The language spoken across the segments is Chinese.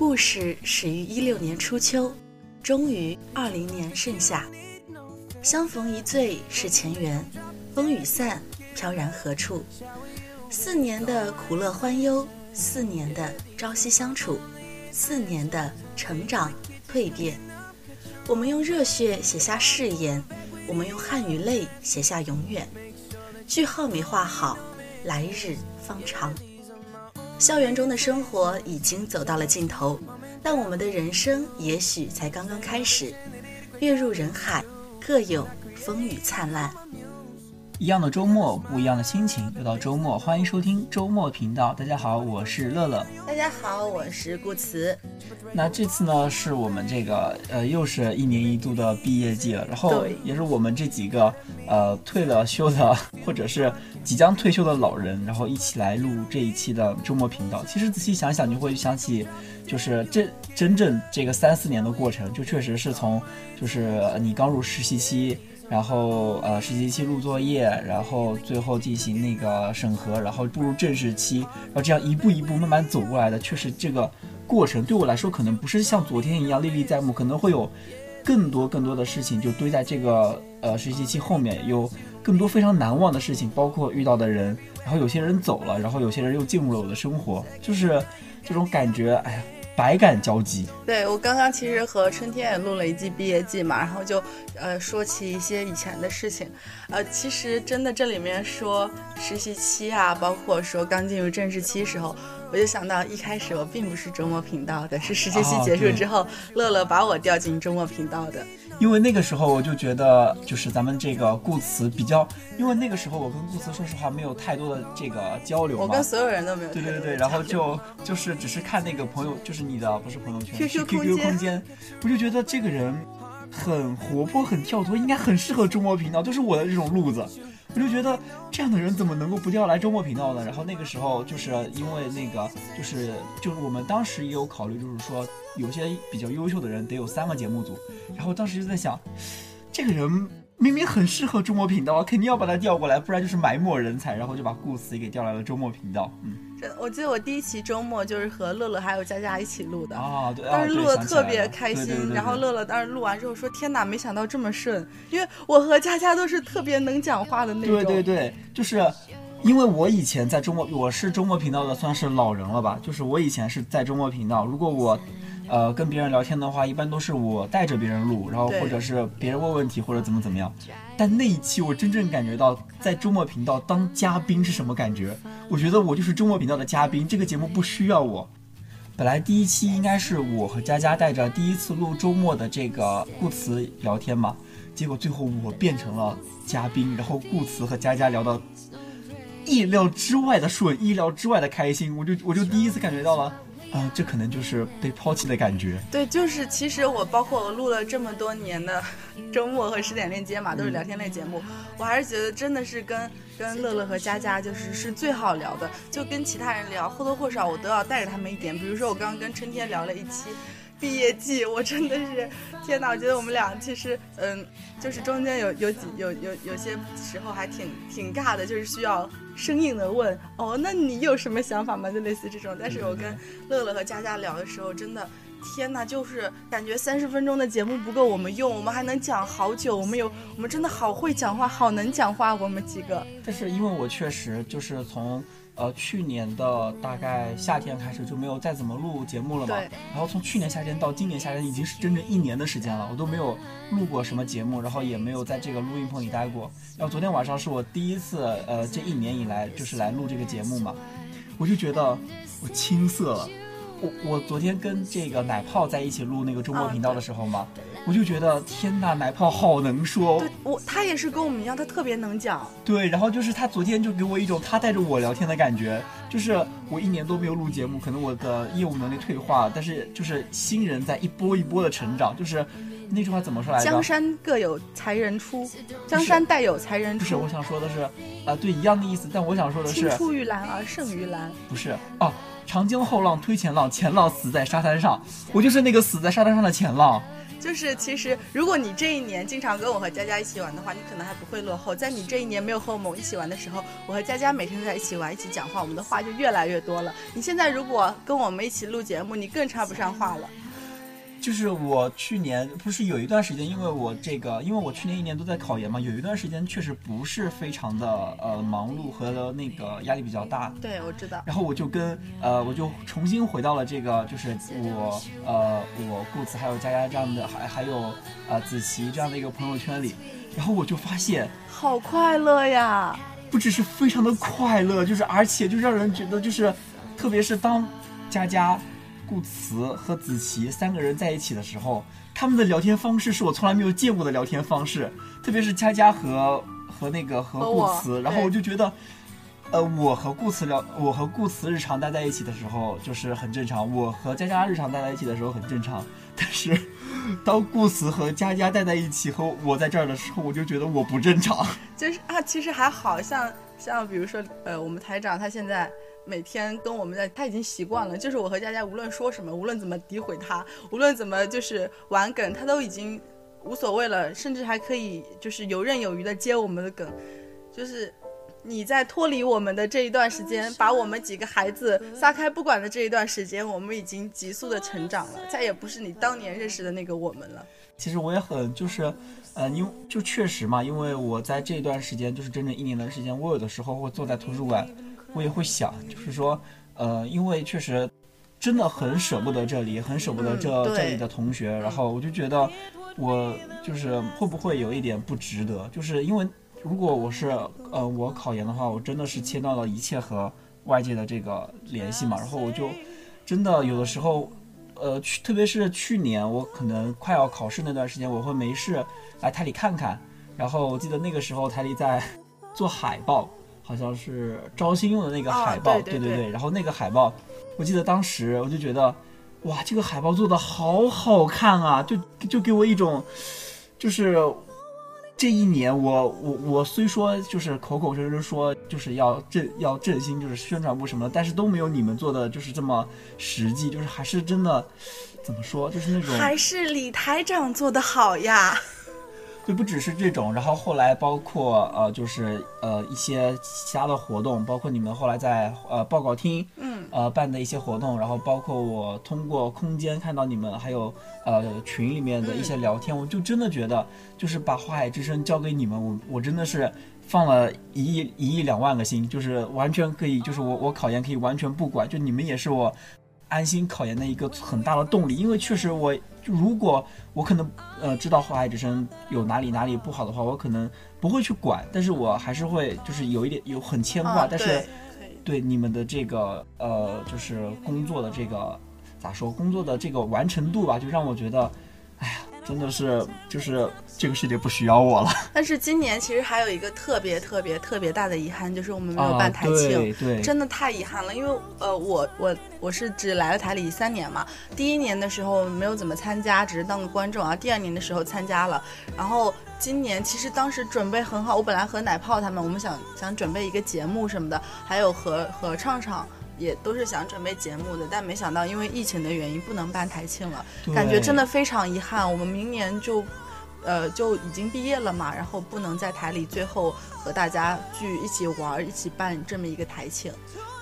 故事始于一六年初秋，终于二零年盛夏。相逢一醉是前缘，风雨散，飘然何处？四年的苦乐欢忧，四年的朝夕相处，四年的成长蜕变。我们用热血写下誓言，我们用汗与泪写下永远。句号没画好，来日方长。校园中的生活已经走到了尽头，但我们的人生也许才刚刚开始。跃入人海，各有风雨灿烂。一样的周末，不一样的心情。又到周末，欢迎收听周末频道。大家好，我是乐乐。大家好，我是顾辞。那这次呢，是我们这个呃，又是一年一度的毕业季了，然后也是我们这几个呃退了休的或者是即将退休的老人，然后一起来录这一期的周末频道。其实仔细想想，你会想起，就是这真正这个三四年的过程，就确实是从就是你刚入实习期。然后呃，实习期录作业，然后最后进行那个审核，然后步入正式期，然后这样一步一步慢慢走过来的，确实这个过程对我来说可能不是像昨天一样历历在目，可能会有更多更多的事情就堆在这个呃实习期后面，有更多非常难忘的事情，包括遇到的人，然后有些人走了，然后有些人又进入了我的生活，就是这种感觉，哎呀。百感交集。对我刚刚其实和春天也录了一季毕业季嘛，然后就呃说起一些以前的事情，呃，其实真的这里面说实习期啊，包括说刚进入正式期时候。我就想到一开始我并不是周末频道的，是实习期结束之后，乐乐把我调进周末频道的。因为那个时候我就觉得，就是咱们这个顾词比较，因为那个时候我跟顾词说实话没有太多的这个交流我跟所有人都没有。对对对，然后就就是只是看那个朋友，就是你的不是朋友圈，QQ 空间，我就觉得这个人很活泼，很跳脱，应该很适合周末频道，就是我的这种路子。我就觉得这样的人怎么能够不调来周末频道呢？然后那个时候就是因为那个就是就是我们当时也有考虑，就是说有些比较优秀的人得有三个节目组。然后当时就在想，这个人明明很适合周末频道啊，肯定要把他调过来，不然就是埋没人才。然后就把顾思也给调来了周末频道。嗯。我记得我第一期周末就是和乐乐还有佳佳一起录的啊，对，当时录的特别开心。然后乐乐当时录完之后说：“天哪，没想到这么顺！”因为我和佳佳都是特别能讲话的那种。对对对，就是因为我以前在周末，我是周末频道的算是老人了吧？就是我以前是在周末频道，如果我。呃，跟别人聊天的话，一般都是我带着别人录，然后或者是别人问问题或者怎么怎么样。但那一期我真正感觉到在周末频道当嘉宾是什么感觉？我觉得我就是周末频道的嘉宾，这个节目不需要我。本来第一期应该是我和佳佳带着第一次录周末的这个顾词聊天嘛，结果最后我变成了嘉宾，然后顾词和佳佳聊到意料之外的顺，意料之外的开心，我就我就第一次感觉到了。啊，这可能就是被抛弃的感觉。对，就是其实我包括我录了这么多年的 周末和十点链接嘛，都是聊天类节目，我还是觉得真的是跟跟乐乐和佳佳就是是最好聊的。就跟其他人聊，或多或少我都要带着他们一点。比如说我刚刚跟春天聊了一期。毕业季，我真的是天哪！我觉得我们俩其实，嗯，就是中间有有几有有有些时候还挺挺尬的，就是需要生硬的问哦，那你有什么想法吗？就类似这种。但是我跟乐乐和佳佳聊的时候，真的天哪，就是感觉三十分钟的节目不够我们用，我们还能讲好久。我们有我们真的好会讲话，好能讲话，我们几个。但是因为我确实就是从。呃，去年的大概夏天开始就没有再怎么录节目了嘛。然后从去年夏天到今年夏天，已经是整整一年的时间了，我都没有录过什么节目，然后也没有在这个录音棚里待过。然后昨天晚上是我第一次，呃，这一年以来就是来录这个节目嘛，我就觉得我青涩了。我我昨天跟这个奶泡在一起录那个中国频道的时候嘛，我就觉得天呐，奶泡好能说。对，我他也是跟我们一样，他特别能讲。对，然后就是他昨天就给我一种他带着我聊天的感觉，就是我一年都没有录节目，可能我的业务能力退化，但是就是新人在一波一波的成长，就是那句话怎么说来着？江山各有才人出，江山代有才人出。不是，我想说的是，啊，对，一样的意思，但我想说的是，青出于蓝而胜于蓝。不是，哦。长江后浪推前浪，前浪死在沙滩上。我就是那个死在沙滩上的前浪。就是其实，如果你这一年经常跟我和佳佳一起玩的话，你可能还不会落后。在你这一年没有和我们一起玩的时候，我和佳佳每天都在一起玩，一起讲话，我们的话就越来越多了。你现在如果跟我们一起录节目，你更插不上话了。就是我去年不是有一段时间，因为我这个，因为我去年一年都在考研嘛，有一段时间确实不是非常的呃忙碌和那个压力比较大。对，我知道。然后我就跟呃，我就重新回到了这个，就是我呃，我顾子还有佳佳这样的，还还有呃子琪这样的一个朋友圈里，然后我就发现好快乐呀！不只是非常的快乐，就是而且就让人觉得就是，特别是当佳佳。顾慈和子琪三个人在一起的时候，他们的聊天方式是我从来没有见过的聊天方式，特别是佳佳和和那个和顾慈，然后我就觉得，呃，我和顾慈聊，我和顾慈日常待在一起的时候就是很正常，我和佳佳日常待在一起的时候很正常，但是当顾慈和佳佳待在一起和我在这儿的时候，我就觉得我不正常。就是啊，其实还好像像比如说呃，我们台长他现在。每天跟我们在，他已经习惯了。就是我和佳佳无论说什么，无论怎么诋毁他，无论怎么就是玩梗，他都已经无所谓了，甚至还可以就是游刃有余的接我们的梗。就是你在脱离我们的这一段时间，把我们几个孩子撒开不管的这一段时间，我们已经急速的成长了，再也不是你当年认识的那个我们了。其实我也很就是，呃，因为就确实嘛，因为我在这段时间就是整整一年的时间，我有的时候会坐在图书馆。我也会想，就是说，呃，因为确实真的很舍不得这里，很舍不得这这里的同学，然后我就觉得，我就是会不会有一点不值得？就是因为如果我是呃我考研的话，我真的是切断了一切和外界的这个联系嘛，然后我就真的有的时候，呃，去特别是去年我可能快要考试那段时间，我会没事来台里看看，然后我记得那个时候台里在做海报。好像是招新用的那个海报，对对对。然后那个海报，我记得当时我就觉得，哇，这个海报做的好好看啊！就就给我一种，就是这一年我我我虽说就是口口声声说就是要振要振兴就是宣传部什么的，但是都没有你们做的就是这么实际，就是还是真的怎么说，就是那种还是李台长做的好呀。就不只是这种，然后后来包括呃，就是呃一些其他的活动，包括你们后来在呃报告厅，嗯，呃办的一些活动，然后包括我通过空间看到你们，还有呃群里面的一些聊天，我就真的觉得，就是把花海之声交给你们，我我真的是放了一亿一亿两万个心，就是完全可以，就是我我考研可以完全不管，就你们也是我安心考研的一个很大的动力，因为确实我。如果我可能呃知道后海之声有哪里哪里不好的话，我可能不会去管，但是我还是会就是有一点有很牵挂，但是对你们的这个呃就是工作的这个咋说工作的这个完成度吧，就让我觉得，哎呀。真的是，就是这个世界不需要我了。但是今年其实还有一个特别特别特别大的遗憾，就是我们没有办台庆，对，真的太遗憾了。因为呃，我我我是只来了台里三年嘛，第一年的时候没有怎么参加，只是当个观众啊。第二年的时候参加了，然后今年其实当时准备很好，我本来和奶泡他们，我们想想准备一个节目什么的，还有和和畅畅。也都是想准备节目的，但没想到因为疫情的原因不能办台庆了，感觉真的非常遗憾。我们明年就，呃，就已经毕业了嘛，然后不能在台里最后和大家聚一起玩，一起办这么一个台庆。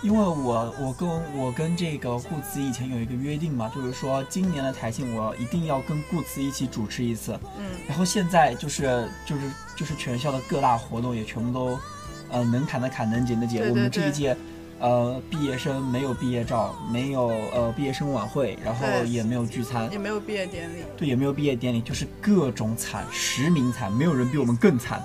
因为我我跟我跟这个顾辞以前有一个约定嘛，就是说今年的台庆我一定要跟顾辞一起主持一次。嗯。然后现在就是就是就是全校的各大活动也全部都，呃，能砍的砍，能减的剪。我们这一届。呃，毕业生没有毕业照，没有呃毕业生晚会，然后也没有聚餐，也没有毕业典礼，对，也没有毕业典礼，就是各种惨，实名惨，没有人比我们更惨。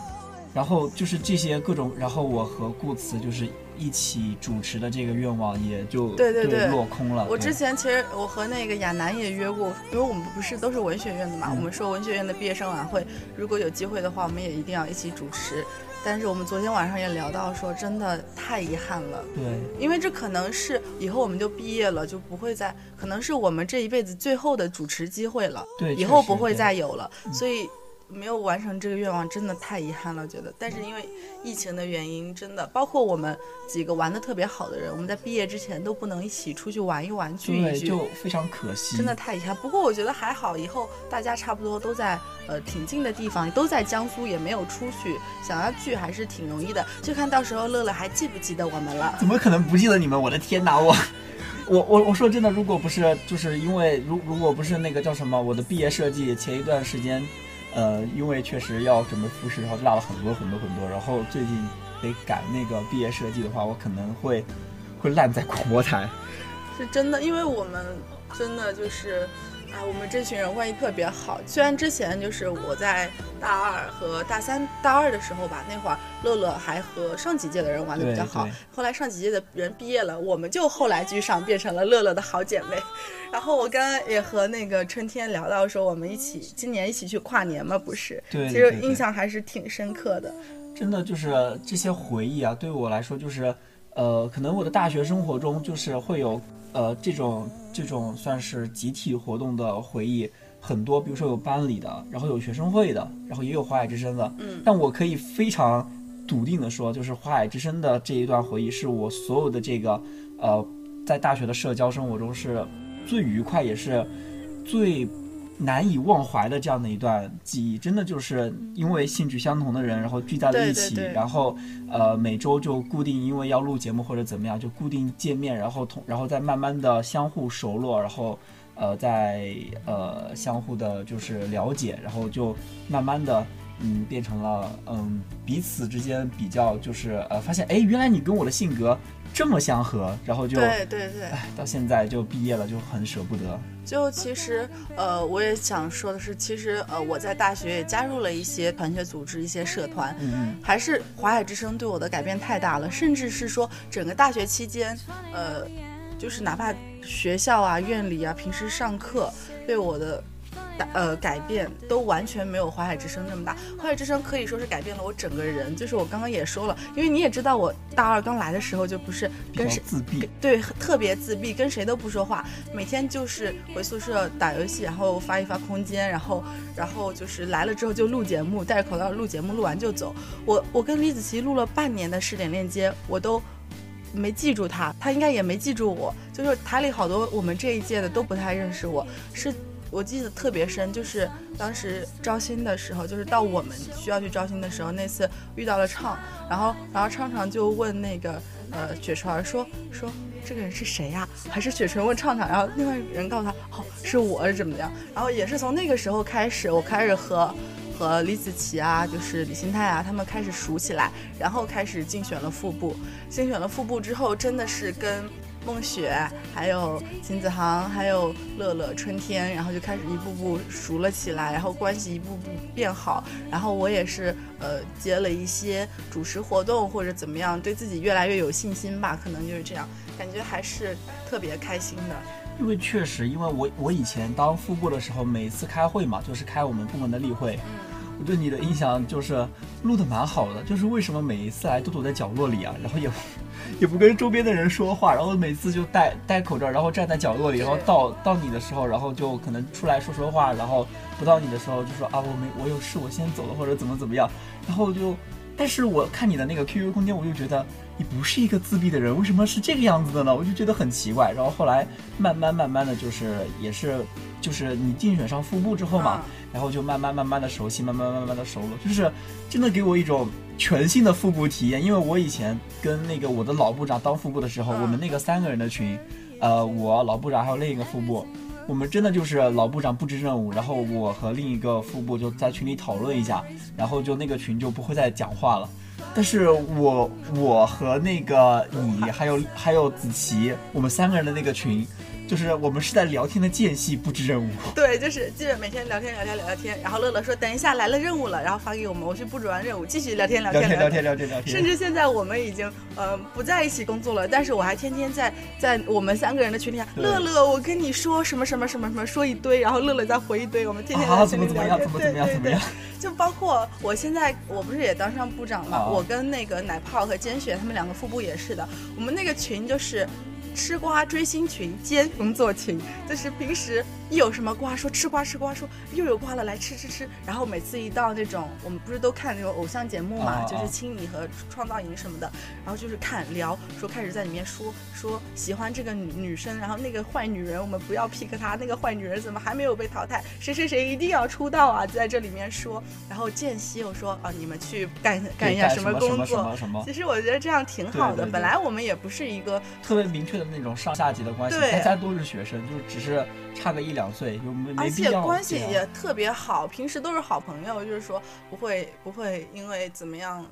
然后就是这些各种，然后我和顾辞就是一起主持的这个愿望也就对对对落空了。我之前其实我和那个亚楠也约过，因为我们不是都是文学院的嘛，我们说文学院的毕业生晚会，如果有机会的话，我们也一定要一起主持。但是我们昨天晚上也聊到说，真的太遗憾了。对，因为这可能是以后我们就毕业了，就不会再，可能是我们这一辈子最后的主持机会了。对，以后不会再有了。所以没有完成这个愿望，真的太遗憾了，觉得。但是因为疫情的原因，真的包括我们几个玩的特别好的人，我们在毕业之前都不能一起出去玩一玩，聚一聚，就非常可惜，真的太遗憾。不过我觉得还好，以后大家差不多都在呃挺近的地方，都在江苏，也没有出去，想要聚还是挺容易的。就看到时候乐乐还记不记得我们了？怎么可能不记得你们？我的天哪，我。我我我说真的，如果不是就是因为如如果不是那个叫什么，我的毕业设计前一段时间，呃，因为确实要准备复试，然后落了很多很多很多，然后最近得赶那个毕业设计的话，我可能会会烂在广播台。是真的，因为我们真的就是。啊，我们这群人关系特别好。虽然之前就是我在大二和大三、大二的时候吧，那会儿乐乐还和上几届的人玩的比较好。后来上几届的人毕业了，我们就后来居上，变成了乐乐的好姐妹。然后我刚刚也和那个春天聊到说，我们一起今年一起去跨年嘛，不是？对。其实印象还是挺深刻的。真的就是这些回忆啊，对我来说就是，呃，可能我的大学生活中就是会有。呃，这种这种算是集体活动的回忆很多，比如说有班里的，然后有学生会的，然后也有华海之声的。嗯，但我可以非常笃定的说，就是华海之声的这一段回忆，是我所有的这个呃，在大学的社交生活中是最愉快，也是最。难以忘怀的这样的一段记忆，真的就是因为兴趣相同的人，然后聚在了一起，然后呃每周就固定，因为要录节目或者怎么样，就固定见面，然后同然后再慢慢的相互熟络，然后呃再呃相互的就是了解，然后就慢慢的嗯变成了嗯彼此之间比较就是呃发现哎原来你跟我的性格。这么相合，然后就对对对，哎，到现在就毕业了，就很舍不得。就其实，呃，我也想说的是，其实，呃，我在大学也加入了一些团学组织、一些社团，嗯嗯，还是华海之声对我的改变太大了，甚至是说整个大学期间，呃，就是哪怕学校啊、院里啊，平时上课对我的。呃，改变都完全没有淮海之声那么大。淮海之声可以说是改变了我整个人，就是我刚刚也说了，因为你也知道，我大二刚来的时候就不是跟谁自闭，对，特别自闭，跟谁都不说话，每天就是回宿舍打游戏，然后发一发空间，然后然后就是来了之后就录节目，戴着口罩录节目，录完就走。我我跟李子琪录了半年的试点链接，我都没记住他，他应该也没记住我，就是台里好多我们这一届的都不太认识我，是。我记得特别深，就是当时招新的时候，就是到我们需要去招新的时候，那次遇到了畅，然后然后畅畅就问那个呃雪纯说说这个人是谁呀？还是雪纯问畅畅，然后另外人告诉他哦是我是怎么样？然后也是从那个时候开始，我开始和和李子琪啊，就是李新泰啊，他们开始熟起来，然后开始竞选了副部，竞选了副部之后，真的是跟。梦雪，还有秦子航，还有乐乐、春天，然后就开始一步步熟了起来，然后关系一步步变好。然后我也是，呃，接了一些主持活动或者怎么样，对自己越来越有信心吧，可能就是这样，感觉还是特别开心的。因为确实，因为我我以前当副部的时候，每次开会嘛，就是开我们部门的例会。我对你的印象就是录的蛮好的，就是为什么每一次来都躲在角落里啊，然后也 也不跟周边的人说话，然后每次就戴戴口罩，然后站在角落里，然后到到你的时候，然后就可能出来说说话，然后不到你的时候就说啊我没我有事我先走了或者怎么怎么样，然后就，但是我看你的那个 QQ 空间，我就觉得你不是一个自闭的人，为什么是这个样子的呢？我就觉得很奇怪，然后后来慢慢慢慢的就是也是就是你竞选上副部之后嘛。然后就慢慢慢慢的熟悉，慢慢慢慢的熟了，就是真的给我一种全新的副部体验。因为我以前跟那个我的老部长当副部的时候，我们那个三个人的群，呃，我老部长还有另一个副部，我们真的就是老部长布置任务，然后我和另一个副部就在群里讨论一下，然后就那个群就不会再讲话了。但是我我和那个你还有还有子琪，我们三个人的那个群。就是我们是在聊天的间隙布置任务，对，就是基本每天聊天聊天聊聊天，然后乐乐说等一下来了任务了，然后发给我们，我去布置完任务继续聊天聊天聊天聊天。聊天，甚至现在我们已经呃不在一起工作了，但是我还天天在在我们三个人的群里，乐乐我跟你说什么什么什么什么说一堆，然后乐乐再回一堆，我们天天在群里聊天，对对对，就包括我现在我不是也当上部长嘛，我跟那个奶泡和坚雪他们两个副部也是的，我们那个群就是。吃瓜追星群兼工作群，就是平时一有什么瓜说吃瓜吃瓜，说又有瓜了来吃吃吃。然后每次一到那种我们不是都看那种偶像节目嘛，就是青你和创造营什么的，然后就是看聊说开始在里面说说喜欢这个女女生，然后那个坏女人我们不要 pick 她，那个坏女人怎么还没有被淘汰？谁谁谁一定要出道啊！在这里面说，然后间隙又说啊你们去干干一下什么工作？其实我觉得这样挺好的，本来我们也不是一个特别明确的那种上下级的关系，大家都是学生，就只是差个一两岁，就没没必要。而且关系也特别好，平时都是好朋友，就是说不会不会因为怎么样，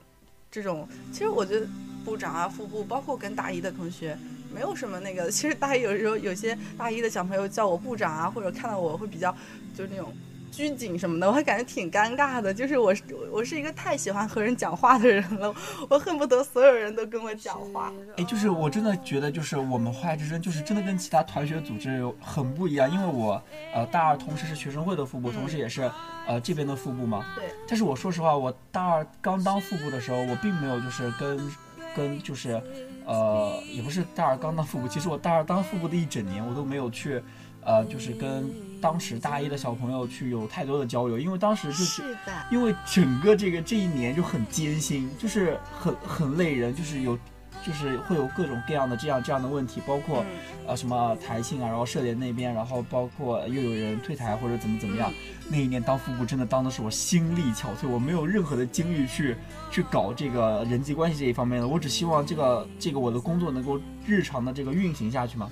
这种其实我觉得部长啊、副部，包括跟大一的同学，没有什么那个。其实大一有时候有些大一的小朋友叫我部长啊，或者看到我会比较就是那种。拘谨什么的，我还感觉挺尴尬的。就是我，我是一个太喜欢和人讲话的人了，我恨不得所有人都跟我讲话。哎，就是我真的觉得，就是我们华之声，就是真的跟其他团学组织很不一样。因为我，呃，大二同时是学生会的副部，同时也是，呃，这边的副部嘛。对。但是我说实话，我大二刚当副部的时候，我并没有就是跟，跟就是，呃，也不是大二刚当副部，其实我大二当副部的一整年，我都没有去。呃，就是跟当时大一的小朋友去有太多的交流，因为当时就是因为整个这个这一年就很艰辛，就是很很累人，就是有就是会有各种各样的这样这样的问题，包括呃什么台庆啊，然后社联那边，然后包括又有人退台或者怎么怎么样。那一年当副部真的当的是我心力憔悴，我没有任何的精力去去搞这个人际关系这一方面的，我只希望这个这个我的工作能够日常的这个运行下去嘛。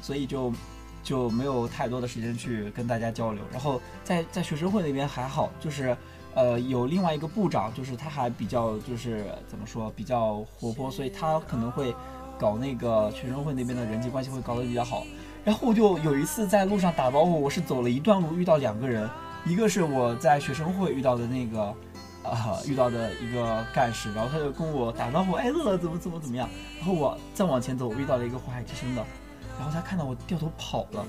所以就就没有太多的时间去跟大家交流，然后在在学生会那边还好，就是呃有另外一个部长，就是他还比较就是怎么说比较活泼，所以他可能会搞那个学生会那边的人际关系会搞得比较好。然后我就有一次在路上打招呼，我是走了一段路遇到两个人，一个是我在学生会遇到的那个啊遇到的一个干事，然后他就跟我打招呼，哎乐乐怎么怎么怎么样，然后我再往前走遇到了一个华海之声的。然后他看到我掉头跑了。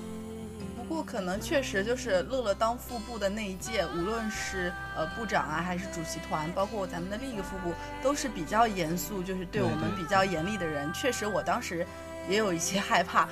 不过可能确实就是乐乐当副部的那一届，无论是呃部长啊，还是主席团，包括咱们的另一个副部，都是比较严肃，就是对我们比较严厉的人。确实，我当时也有一些害怕。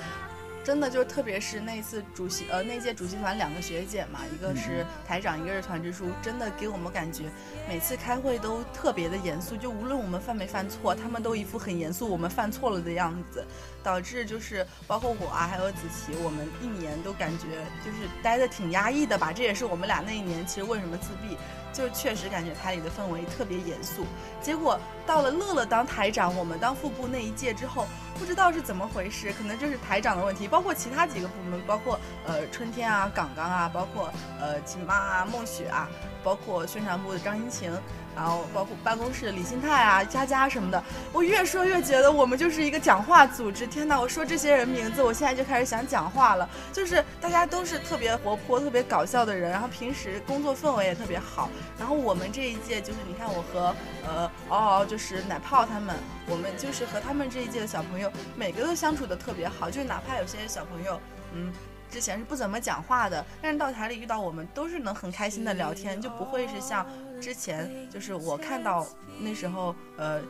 真的就是，特别是那次主席呃那届主席团两个学姐嘛，一个是台长，一个是团支书，真的给我们感觉每次开会都特别的严肃，就无论我们犯没犯错，他们都一副很严肃，我们犯错了的样子，导致就是包括我啊，还有子琪，我们一年都感觉就是待的挺压抑的吧。这也是我们俩那一年其实为什么自闭。就确实感觉台里的氛围特别严肃，结果到了乐乐当台长，我们当副部那一届之后，不知道是怎么回事，可能就是台长的问题，包括其他几个部门，包括呃春天啊、港港啊，包括呃秦妈啊、梦雪啊，包括宣传部的张英晴。然后包括办公室李新泰啊、佳佳什么的，我越说越觉得我们就是一个讲话组织。天哪，我说这些人名字，我现在就开始想讲话了。就是大家都是特别活泼、特别搞笑的人，然后平时工作氛围也特别好。然后我们这一届就是，你看我和呃嗷嗷，就是奶泡他们，我们就是和他们这一届的小朋友，每个都相处的特别好。就是哪怕有些小朋友，嗯。之前是不怎么讲话的，但是到台里遇到我们都是能很开心的聊天，就不会是像之前就是我看到那时候呃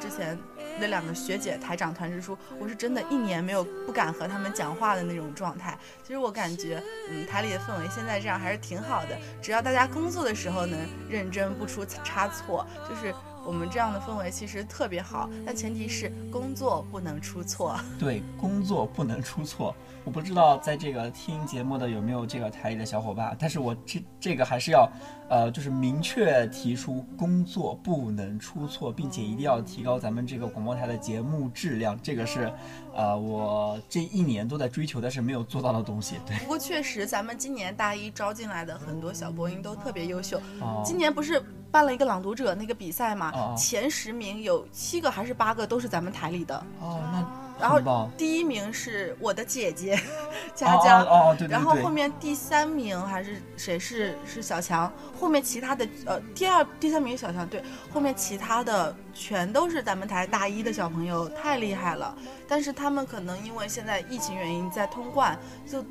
之前那两个学姐台长团支书，我是真的一年没有不敢和他们讲话的那种状态。其实我感觉嗯台里的氛围现在这样还是挺好的，只要大家工作的时候能认真不出差错，就是。我们这样的氛围其实特别好，但前提是工作不能出错。对，工作不能出错。我不知道在这个听节目的有没有这个台里的小伙伴，但是我这这个还是要，呃，就是明确提出工作不能出错，并且一定要提高咱们这个广播台的节目质量。这个是，呃，我这一年都在追求，但是没有做到的东西。对。不过确实，咱们今年大一招进来的很多小播音都特别优秀。哦。今年不是。办了一个朗读者那个比赛嘛，前十名有七个还是八个都是咱们台里的哦，那然后第一名是我的姐姐 佳佳哦对对对，然后后面第三名还是谁是是小强，后面其他的呃第二第三名小强对，后面其他的全都是咱们台大一的小朋友，太厉害了。但是他们可能因为现在疫情原因在通关，就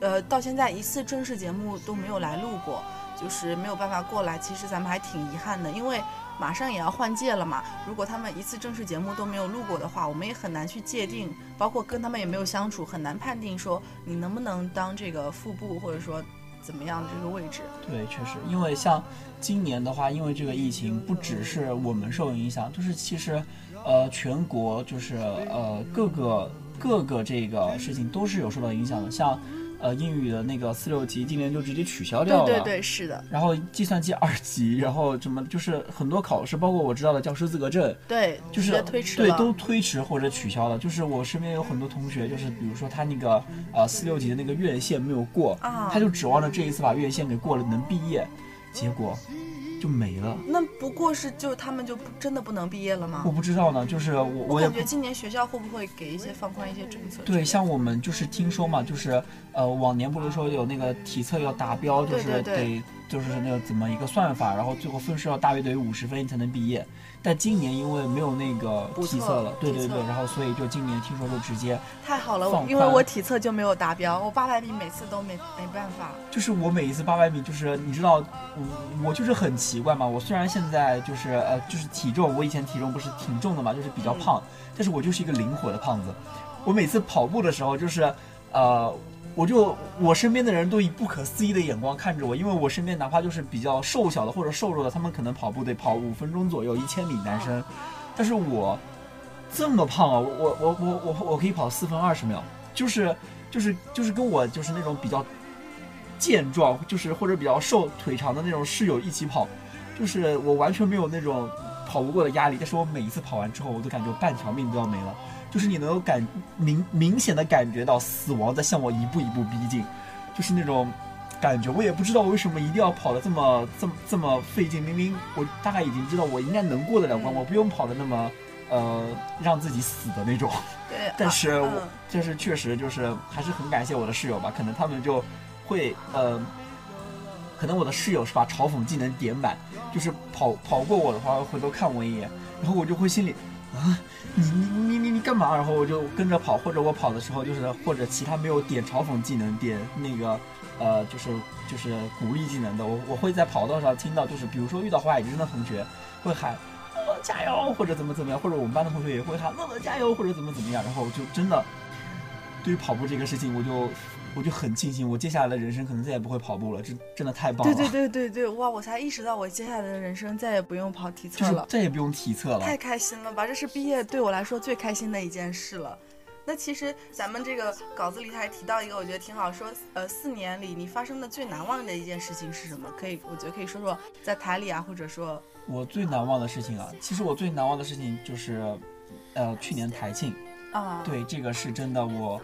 呃到现在一次正式节目都没有来录过。就是没有办法过来，其实咱们还挺遗憾的，因为马上也要换届了嘛。如果他们一次正式节目都没有录过的话，我们也很难去界定，包括跟他们也没有相处，很难判定说你能不能当这个副部，或者说怎么样的这个位置。对，确实，因为像今年的话，因为这个疫情，不只是我们受影响，就是其实，呃，全国就是呃各个各个这个事情都是有受到影响的，像。呃，英语的那个四六级今年就直接取消掉了。对对对，是的。然后计算机二级，然后什么就是很多考试，包括我知道的教师资格证，对，就是推迟对，都推迟或者取消了。就是我身边有很多同学，就是比如说他那个呃四六级的那个院线没有过，他就指望着这一次把院线给过了能毕业，结果。就没了，那不过是就他们就真的不能毕业了吗？我不知道呢，就是我我感觉今年学校会不会给一些放宽一些政策？对，像我们就是听说嘛，就是呃往年不是说有那个体测要达标，就是得就是那个怎么一个算法，然后最后分数要大于等于五十分你才能毕业。但今年因为没有那个体测了，对对对，然后所以就今年听说就直接太好了，因为我体测就没有达标，我八百米每次都没没办法。就是我每一次八百米，就是你知道，我就是很奇怪嘛。我虽然现在就是呃就是体重，我以前体重不是挺重的嘛，就是比较胖，但是我就是一个灵活的胖子。我每次跑步的时候，就是呃。我就我身边的人都以不可思议的眼光看着我，因为我身边哪怕就是比较瘦小的或者瘦弱的，他们可能跑步得跑五分钟左右，一千米男生，但是我这么胖啊，我我我我我可以跑四分二十秒，就是就是就是跟我就是那种比较健壮，就是或者比较瘦腿长的那种室友一起跑，就是我完全没有那种跑不过的压力，但是我每一次跑完之后，我都感觉半条命都要没了。就是你能够感明明显的感觉到死亡在向我一步一步逼近，就是那种感觉，我也不知道为什么一定要跑的这么这么这么费劲。明明我大概已经知道我应该能过得了关，我不用跑的那么呃让自己死的那种。对。但是我就是确实就是还是很感谢我的室友吧，可能他们就会呃，可能我的室友是把嘲讽技能点满，就是跑跑过我的话回头看我一眼，然后我就会心里。啊，你你你你你干嘛？然后我就跟着跑，或者我跑的时候就是或者其他没有点嘲讽技能，点那个呃就是就是鼓励技能的，我我会在跑道上听到，就是比如说遇到华野之声的同学会喊乐加油，或者怎么怎么样，或者我们班的同学也会喊乐乐加油，或者怎么怎么样，然后就真的对于跑步这个事情，我就。我就很庆幸，我接下来的人生可能再也不会跑步了，这真的太棒了。对对对对对，哇！我才意识到，我接下来的人生再也不用跑体测了，再也不用体测了，太开心了吧！这是毕业对我来说最开心的一件事了。那其实咱们这个稿子里他还提到一个，我觉得挺好，说呃四年里你发生的最难忘的一件事情是什么？可以，我觉得可以说说在台里啊，或者说我最难忘的事情啊，其实我最难忘的事情就是，呃去年台庆啊，对这个是真的我。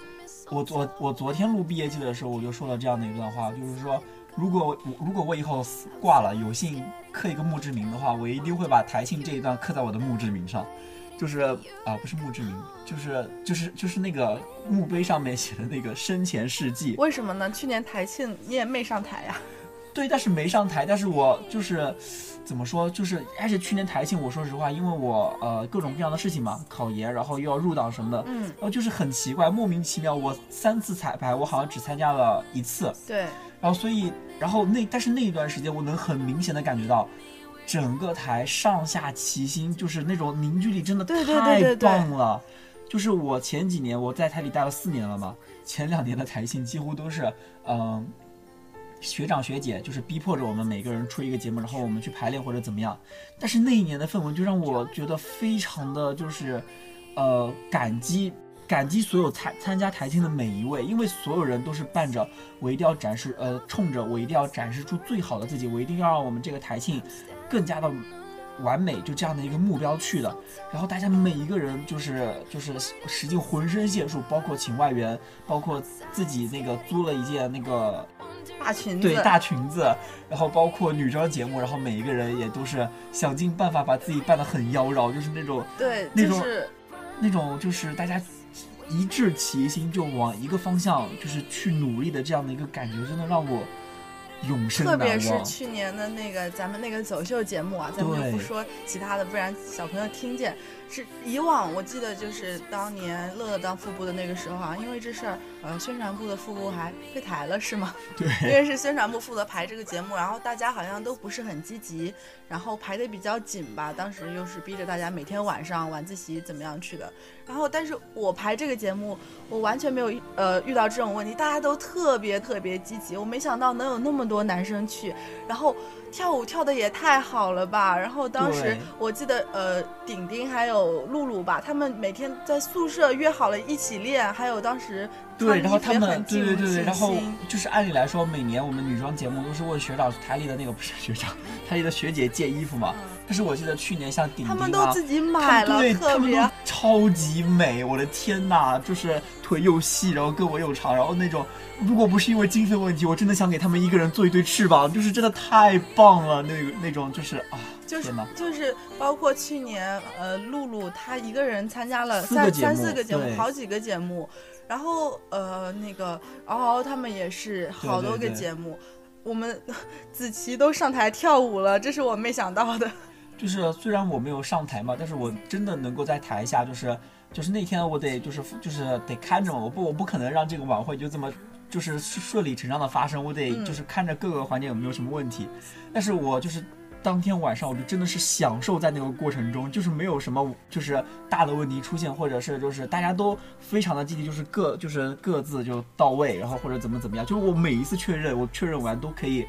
我昨我昨天录毕业季的时候，我就说了这样的一段话，就是说，如果我如果我以后挂了，有幸刻一个墓志铭的话，我一定会把台庆这一段刻在我的墓志铭上，就是啊，不是墓志铭，就是就是就是那个墓碑上面写的那个生前事迹。为什么呢？去年台庆你也没上台呀？对，但是没上台，但是我就是。怎么说？就是而且去年台庆，我说实话，因为我呃各种各样的事情嘛，考研，然后又要入党什么的，嗯，然后就是很奇怪，莫名其妙，我三次彩排，我好像只参加了一次，对，然后所以，然后那但是那一段时间，我能很明显的感觉到，整个台上下齐心，就是那种凝聚力真的太棒了。就是我前几年我在台里待了四年了嘛，前两年的台庆几乎都是嗯。学长学姐就是逼迫着我们每个人出一个节目，然后我们去排练或者怎么样。但是那一年的氛围就让我觉得非常的就是，呃，感激感激所有参参加台庆的每一位，因为所有人都是伴着我一定要展示，呃，冲着我一定要展示出最好的自己，我一定要让我们这个台庆更加的完美，就这样的一个目标去的。然后大家每一个人就是就是使尽浑身解数，包括请外援，包括自己那个租了一件那个。大裙子，对大裙子，然后包括女装节目，然后每一个人也都是想尽办法把自己扮得很妖娆，就是那种对那种那种就是大家一致齐心就往一个方向就是去努力的这样的一个感觉，真的让我永生特别是去年的那个咱们那个走秀节目啊，咱们就不说其他的，不然小朋友听见。是以往我记得就是当年乐乐当副部的那个时候啊，因为这事儿，呃，宣传部的副部还退台了，是吗？对，因为是宣传部负责排这个节目，然后大家好像都不是很积极，然后排得比较紧吧。当时又是逼着大家每天晚上晚自习怎么样去的，然后但是我排这个节目，我完全没有呃遇到这种问题，大家都特别特别积极。我没想到能有那么多男生去，然后。跳舞跳的也太好了吧！然后当时我记得，呃，顶顶还有露露吧，他们每天在宿舍约好了一起练。还有当时对，然后他们对对对对，然后就是按理来说，每年我们女装节目都是问学长台里的那个不是学长，台里的学姐借衣服嘛。但是我记得去年像顶顶啊，他们都自己买了，特别超级美，我的天呐，就是腿又细，然后胳膊又长，然后那种。如果不是因为经费问题，我真的想给他们一个人做一对翅膀，就是真的太棒了。那个那种就是啊，就是就是包括去年呃，露露她一个人参加了三三四个节目，好几个节目，然后呃那个嗷嗷他们也是好多个节目，我们 子琪都上台跳舞了，这是我没想到的。就是虽然我没有上台嘛，但是我真的能够在台下，就是就是那天我得就是就是得看着嘛，我不我不可能让这个晚会就这么。就是顺理成章的发生，我得就是看着各个环节有没有什么问题，但是我就是当天晚上我就真的是享受在那个过程中，就是没有什么就是大的问题出现，或者是就是大家都非常的积极，就是各就是各自就到位，然后或者怎么怎么样，就是我每一次确认我确认完都可以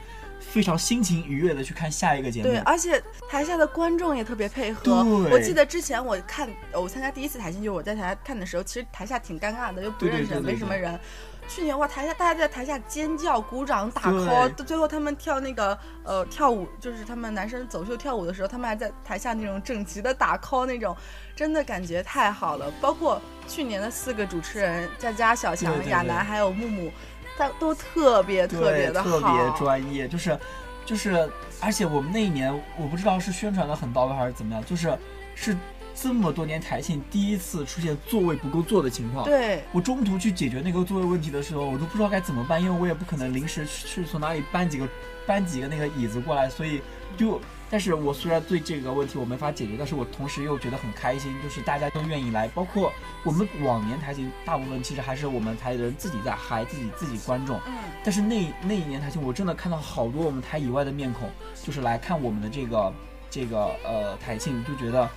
非常心情愉悦的去看下一个节目。对，而且台下的观众也特别配合。我记得之前我看我参加第一次台庆，就是我在台下看的时候，其实台下挺尴尬的，又不认识，没什么人。去年哇，台下大家在台下尖叫、鼓掌、打 call，最后他们跳那个呃跳舞，就是他们男生走秀跳舞的时候，他们还在台下那种整齐的打 call 那种，真的感觉太好了。包括去年的四个主持人，佳佳、小强、亚楠还有木木，他都特别特别的好，特别专业，就是就是，而且我们那一年，我不知道是宣传的很到位还是怎么样，就是是。这么多年台庆第一次出现座位不够坐的情况，对我中途去解决那个座位问题的时候，我都不知道该怎么办，因为我也不可能临时去从哪里搬几个搬几个那个椅子过来，所以就，但是我虽然对这个问题我没法解决，但是我同时又觉得很开心，就是大家都愿意来，包括我们往年台庆大部分其实还是我们台的人自己在嗨，自己自己观众，嗯，但是那那一年台庆我真的看到好多我们台以外的面孔，就是来看我们的这个这个呃台庆，就觉得。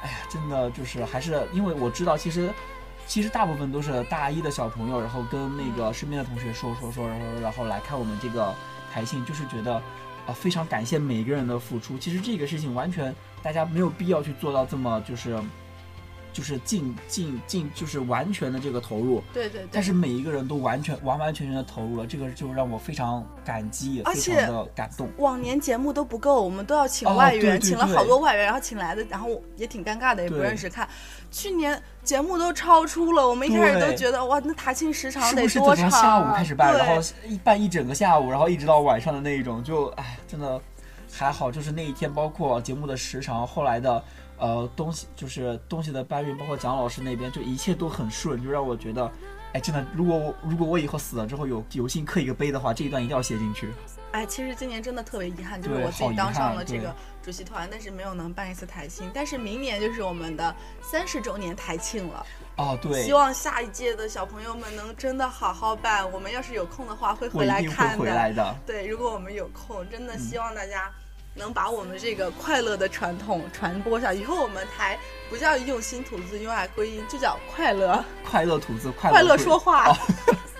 哎呀，真的就是还是因为我知道，其实其实大部分都是大一的小朋友，然后跟那个身边的同学说说说，然后然后来看我们这个台庆，就是觉得啊非常感谢每个人的付出。其实这个事情完全大家没有必要去做到这么就是。就是尽尽尽，就是完全的这个投入。对对。但是每一个人都完全完完全全的投入了，这个就让我非常感激，也非常的感动。往年节目都不够，我们都要请外援，请了好多外援，然后请来的，然后也挺尴尬的，也不认识看。去年节目都超出了，我们一开始都觉得哇，那台庆时长得多长？下午开始办，然后一办一整个下午，然后一直到晚上的那一种，就哎，真的还好，就是那一天，包括节目的时长，后来的。呃，东西就是东西的搬运，包括蒋老师那边，就一切都很顺，就让我觉得，哎，真的，如果我如果我以后死了之后有有幸刻一个碑的话，这一段一定要写进去。哎，其实今年真的特别遗憾，就是我自己当上了这个主席团，但是没有能办一次台庆。但是明年就是我们的三十周年台庆了。哦，对。希望下一届的小朋友们能真的好好办。我们要是有空的话，会回来看的。对，如果我们有空，真的希望大家。能把我们这个快乐的传统传播下，以后我们台不叫用心吐字用爱归音，就叫快乐快乐吐字 快乐说话。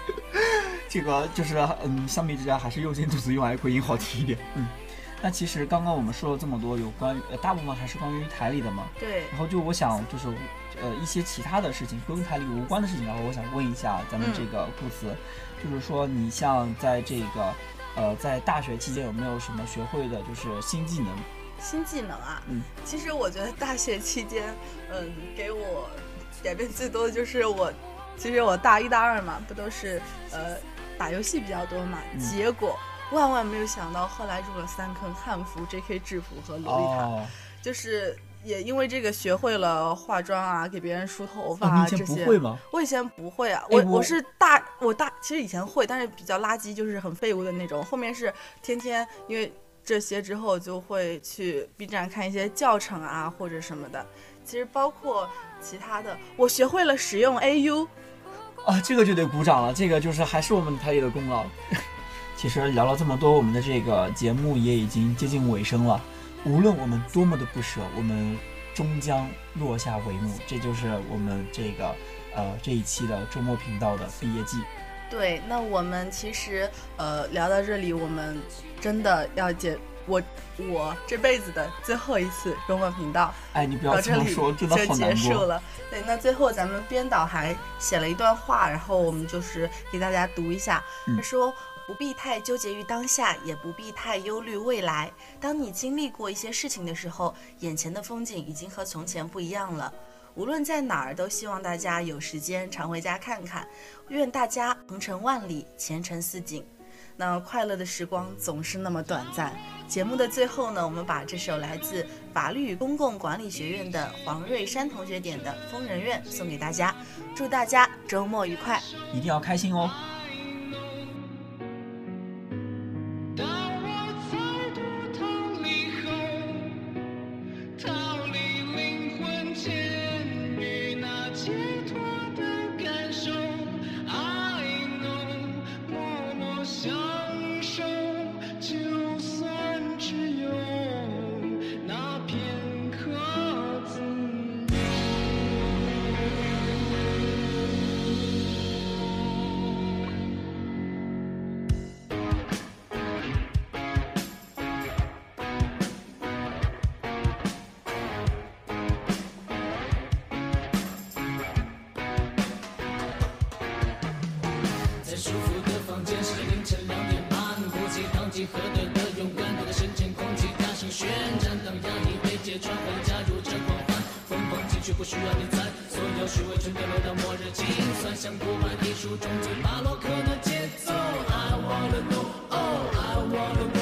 这个就是嗯，相比之下还是用心吐字用爱归音好听一点。嗯，那其实刚刚我们说了这么多有关于呃，大部分还是关于台里的嘛。对。然后就我想就是呃一些其他的事情跟台里无关的事情，然后我想问一下咱们这个顾词，就是说你像在这个。呃，在大学期间有没有什么学会的，就是新技能？新技能啊，嗯，其实我觉得大学期间，嗯，给我改变最多的就是我，其实我大一大二嘛，不都是呃打游戏比较多嘛，结果万万没有想到，后来入了三坑汉服、J.K. 制服和洛丽塔，就是也因为这个学会了化妆啊，给别人梳头发啊这些。不会吗？我以前不会啊，我我是大我大其实以前会，但是比较垃圾，就是很废物的那种。后面是天天因为这些之后，就会去 B 站看一些教程啊或者什么的。其实包括其他的，我学会了使用 AU。啊，这个就得鼓掌了，这个就是还是我们台里的功劳。其实聊了这么多，我们的这个节目也已经接近尾声了。无论我们多么的不舍，我们终将落下帷幕。这就是我们这个呃这一期的周末频道的毕业季。对，那我们其实呃聊到这里，我们真的要结我我这辈子的最后一次周末频道。哎，你不要这么说，真的好难过。就结束了。对，那最后咱们编导还写了一段话，然后我们就是给大家读一下。他说。不必太纠结于当下，也不必太忧虑未来。当你经历过一些事情的时候，眼前的风景已经和从前不一样了。无论在哪儿，都希望大家有时间常回家看看。愿大家鹏程万里，前程似锦。那快乐的时光总是那么短暂。节目的最后呢，我们把这首来自法律与公共管理学院的黄瑞山同学点的《疯人院》送给大家。祝大家周末愉快，一定要开心哦。不需要你猜，所有虚伪全都留到末日清算。像古板艺术中最巴洛克的节奏，I wanna know，oh I wanna know。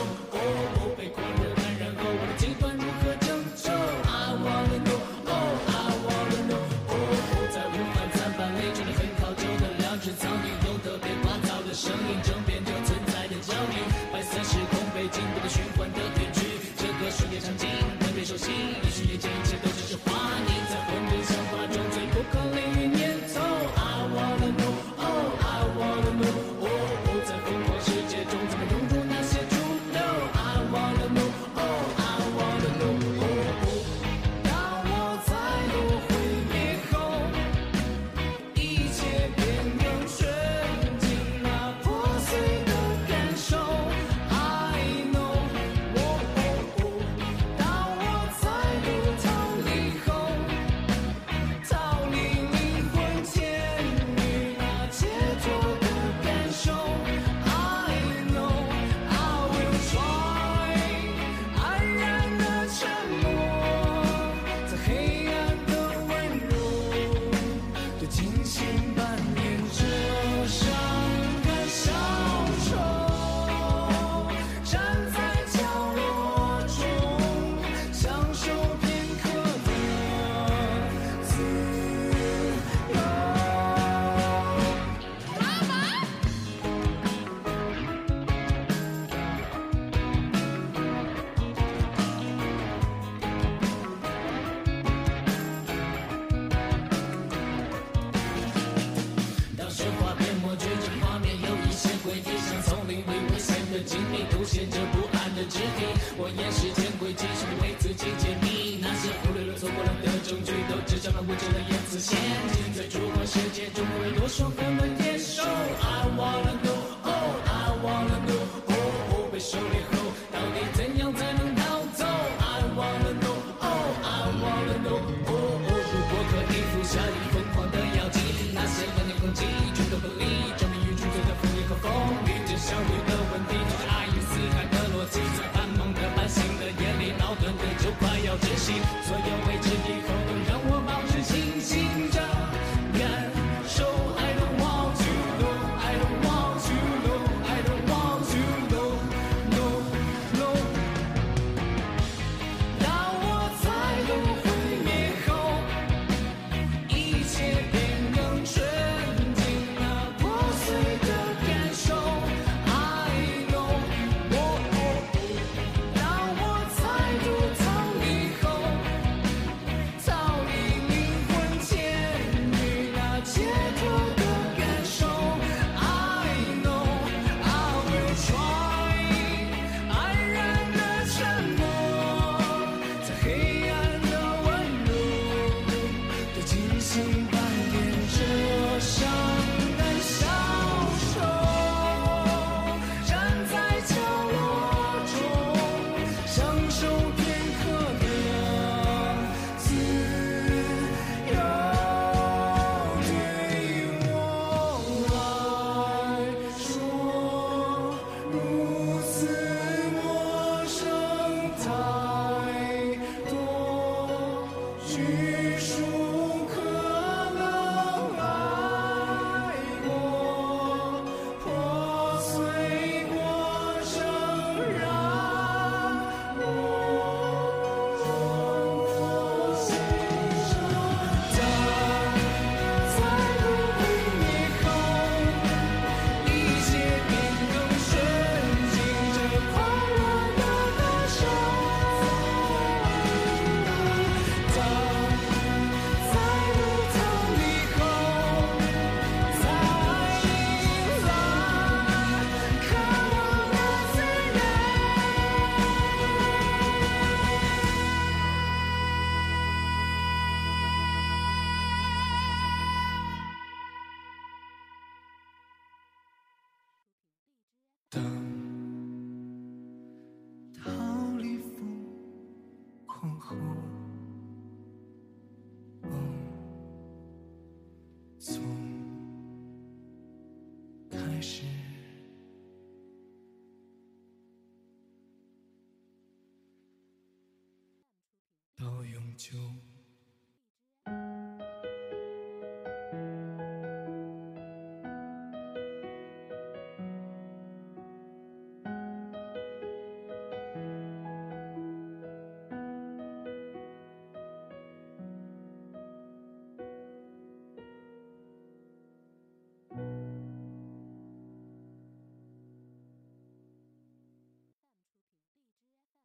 最都只长了无指的叶子阱在主播世界中为多嗦粉们点首 i wanna know 到永久。